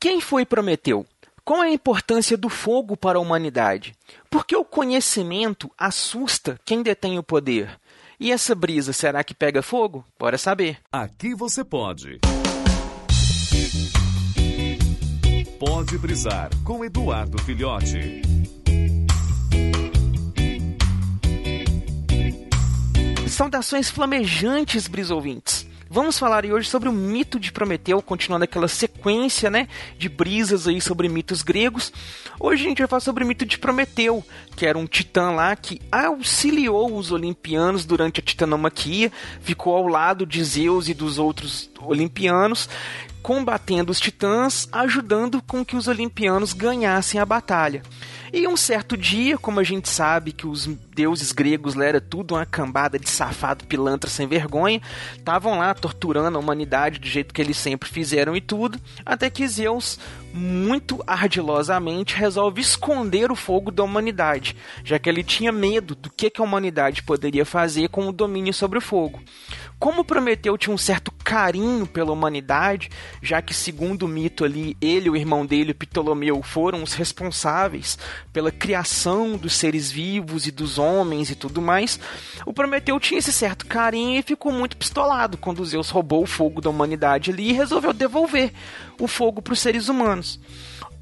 Quem foi Prometeu? Qual é a importância do fogo para a humanidade? Por que o conhecimento assusta quem detém o poder? E essa brisa, será que pega fogo? Bora saber. Aqui você pode. Pode brisar com Eduardo Filhote. Saudações flamejantes, brisouvintes. Vamos falar hoje sobre o mito de Prometeu, continuando aquela sequência, né, de brisas aí sobre mitos gregos. Hoje a gente vai falar sobre o mito de Prometeu, que era um titã lá que auxiliou os olimpianos durante a titanomaquia, ficou ao lado de Zeus e dos outros olimpianos, combatendo os titãs, ajudando com que os olimpianos ganhassem a batalha. E um certo dia, como a gente sabe que os deuses gregos lá era tudo uma cambada de safado pilantra sem vergonha, estavam lá torturando a humanidade do jeito que eles sempre fizeram e tudo, até que Zeus, muito ardilosamente, resolve esconder o fogo da humanidade, já que ele tinha medo do que, a humanidade poderia fazer com o domínio sobre o fogo. Como Prometeu tinha um certo carinho pela humanidade, já que, segundo o mito ali, ele e o irmão dele, Ptolomeu, foram os responsáveis pela criação dos seres vivos e dos homens e tudo mais, o Prometeu tinha esse certo carinho e ficou muito pistolado quando Zeus roubou o fogo da humanidade ali e resolveu devolver o fogo para os seres humanos.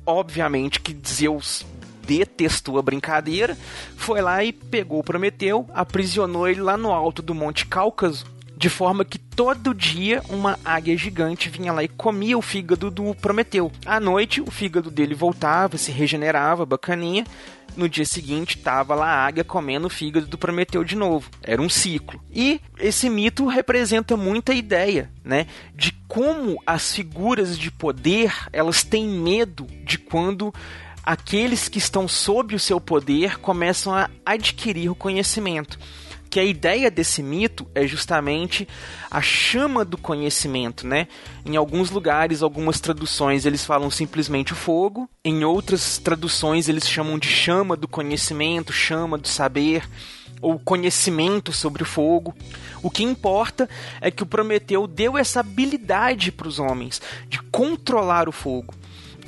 Obviamente que Zeus detestou a brincadeira, foi lá e pegou o Prometeu, aprisionou ele lá no alto do Monte Cáucaso de forma que todo dia uma águia gigante vinha lá e comia o fígado do Prometeu. À noite, o fígado dele voltava, se regenerava, bacaninha. No dia seguinte, tava lá a águia comendo o fígado do Prometeu de novo. Era um ciclo. E esse mito representa muita ideia, né, de como as figuras de poder, elas têm medo de quando aqueles que estão sob o seu poder começam a adquirir o conhecimento que a ideia desse mito é justamente a chama do conhecimento, né? Em alguns lugares, algumas traduções, eles falam simplesmente o fogo, em outras traduções eles chamam de chama do conhecimento, chama do saber, ou conhecimento sobre o fogo. O que importa é que o Prometeu deu essa habilidade para os homens de controlar o fogo.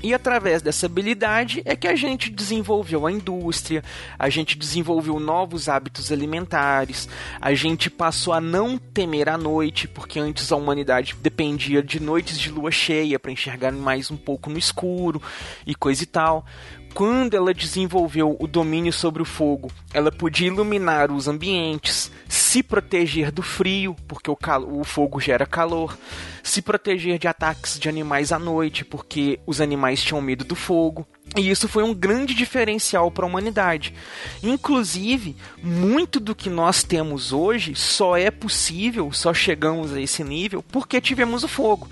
E através dessa habilidade é que a gente desenvolveu a indústria, a gente desenvolveu novos hábitos alimentares, a gente passou a não temer a noite, porque antes a humanidade dependia de noites de lua cheia para enxergar mais um pouco no escuro e coisa e tal. Quando ela desenvolveu o domínio sobre o fogo, ela podia iluminar os ambientes, se proteger do frio, porque o, o, fogo gera calor, se proteger de ataques de animais à noite, porque os animais tinham medo do fogo. E isso foi um grande diferencial para a humanidade. Inclusive, muito do que nós temos hoje só é possível, só chegamos a esse nível porque tivemos o fogo.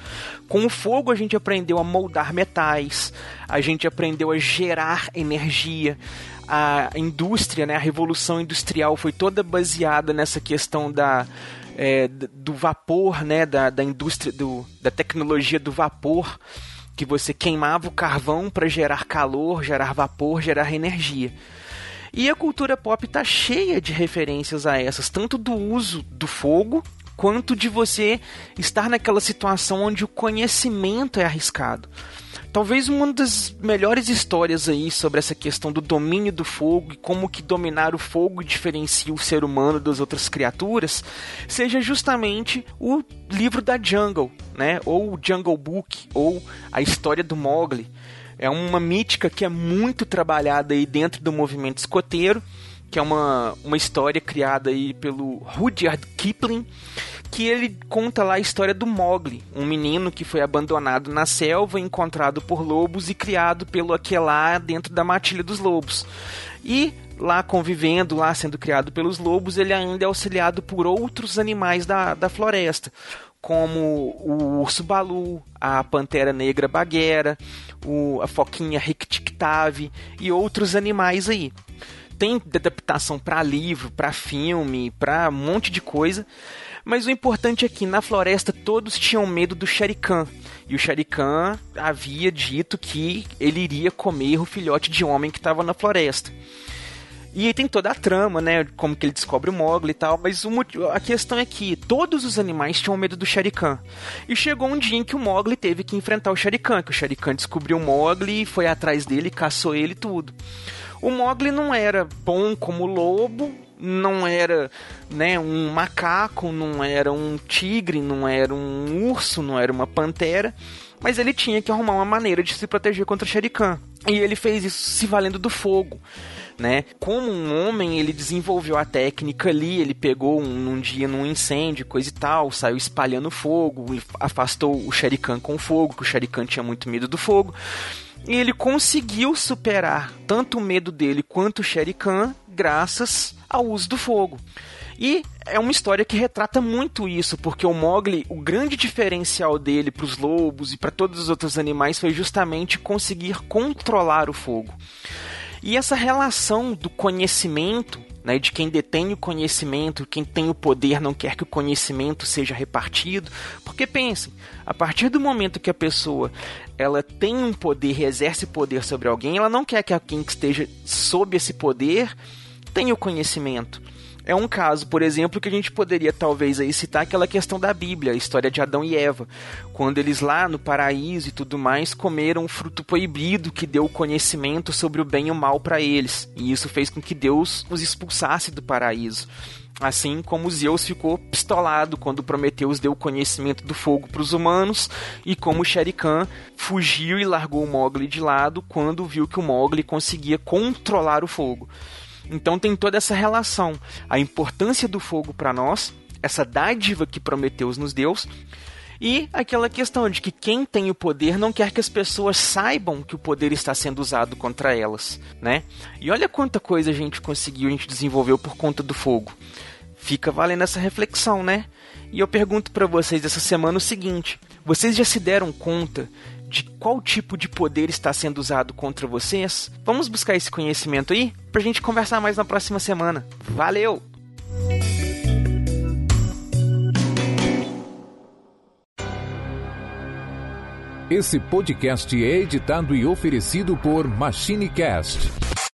Com o fogo a gente aprendeu a moldar metais, a gente aprendeu a gerar energia. A indústria, né, a revolução industrial foi toda baseada nessa questão da, é, do vapor, né, da, da indústria, do, da tecnologia do vapor que você queimava o carvão para gerar calor, gerar vapor, gerar energia. E a cultura pop está cheia de referências a essas, tanto do uso do fogo quanto de você estar naquela situação onde o conhecimento é arriscado. Talvez uma das melhores histórias aí sobre essa questão do domínio do fogo e como que dominar o fogo diferencia o ser humano das outras criaturas seja justamente o livro da Jungle, né? Ou o Jungle Book, ou a história do Mowgli. É uma mítica que é muito trabalhada aí dentro do movimento escoteiro, que é uma, uma história criada aí pelo Rudyard Kipling que ele conta lá a história do Mogli, um menino que foi abandonado na selva, encontrado por lobos e criado pelo Aquelá dentro da matilha dos lobos. E lá convivendo, lá sendo criado pelos lobos, ele ainda é auxiliado por outros animais da, da floresta, como o urso balu, a pantera negra baguera, o, a foquinha rictictave e outros animais aí. Tem adaptação para livro, para filme, para um monte de coisa. Mas o importante é que na floresta todos tinham medo do Sharikan. E o Sharikan havia dito que ele iria comer o filhote de homem que estava na floresta. E aí tem toda a trama, né? Como que ele descobre o Mogli e tal. Mas o a questão é que todos os animais tinham medo do Shere Khan. E chegou um dia em que o Mogli teve que enfrentar o Shere Khan. Que o Shere Khan descobriu o Mogli, foi atrás dele, caçou ele tudo. O Mogli não era bom como lobo, não era né, um macaco, não era um tigre, não era um urso, não era uma pantera, mas ele tinha que arrumar uma maneira de se proteger contra o Khan. E ele fez isso se valendo do fogo. Né? Como um homem, ele desenvolveu a técnica ali, ele pegou um, num dia num incêndio, coisa e tal, saiu espalhando fogo, afastou o Shere Khan com fogo, que o Shere Khan tinha muito medo do fogo. E ele conseguiu superar tanto o medo dele quanto o Shere Khan graças ao uso do fogo. E é uma história que retrata muito isso, porque o Mogli, o grande diferencial dele para os lobos e para todos os outros animais foi justamente conseguir controlar o fogo. E essa relação do conhecimento, né, de quem detém o conhecimento, quem tem o poder não quer que o conhecimento seja repartido, porque pensem, a partir do momento que a pessoa ela tem um poder exerce poder sobre alguém, ela não quer que alguém que esteja sob esse poder tenha o conhecimento. É um caso, por exemplo, que a gente poderia talvez aí citar aquela questão da Bíblia, a história de Adão e Eva, quando eles lá no paraíso e tudo mais comeram um fruto proibido que deu conhecimento sobre o bem e o mal para eles, e isso fez com que Deus os expulsasse do paraíso. Assim como Zeus ficou pistolado quando Prometeus deu conhecimento do fogo para os humanos, e como Shere Khan fugiu e largou o Mogli de lado quando viu que o Mogli conseguia controlar o fogo. Então tem toda essa relação, a importância do fogo para nós, essa dádiva que Prometeus nos deu, e aquela questão de que quem tem o poder não quer que as pessoas saibam que o poder está sendo usado contra elas, né? E olha quanta coisa a gente conseguiu, a gente desenvolveu por conta do fogo. Fica valendo essa reflexão, né? E eu pergunto para vocês essa semana o seguinte: vocês já se deram conta de qual tipo de poder está sendo usado contra vocês? Vamos buscar esse conhecimento aí pra gente conversar mais na próxima semana. Valeu! Esse podcast é editado e oferecido por MachineCast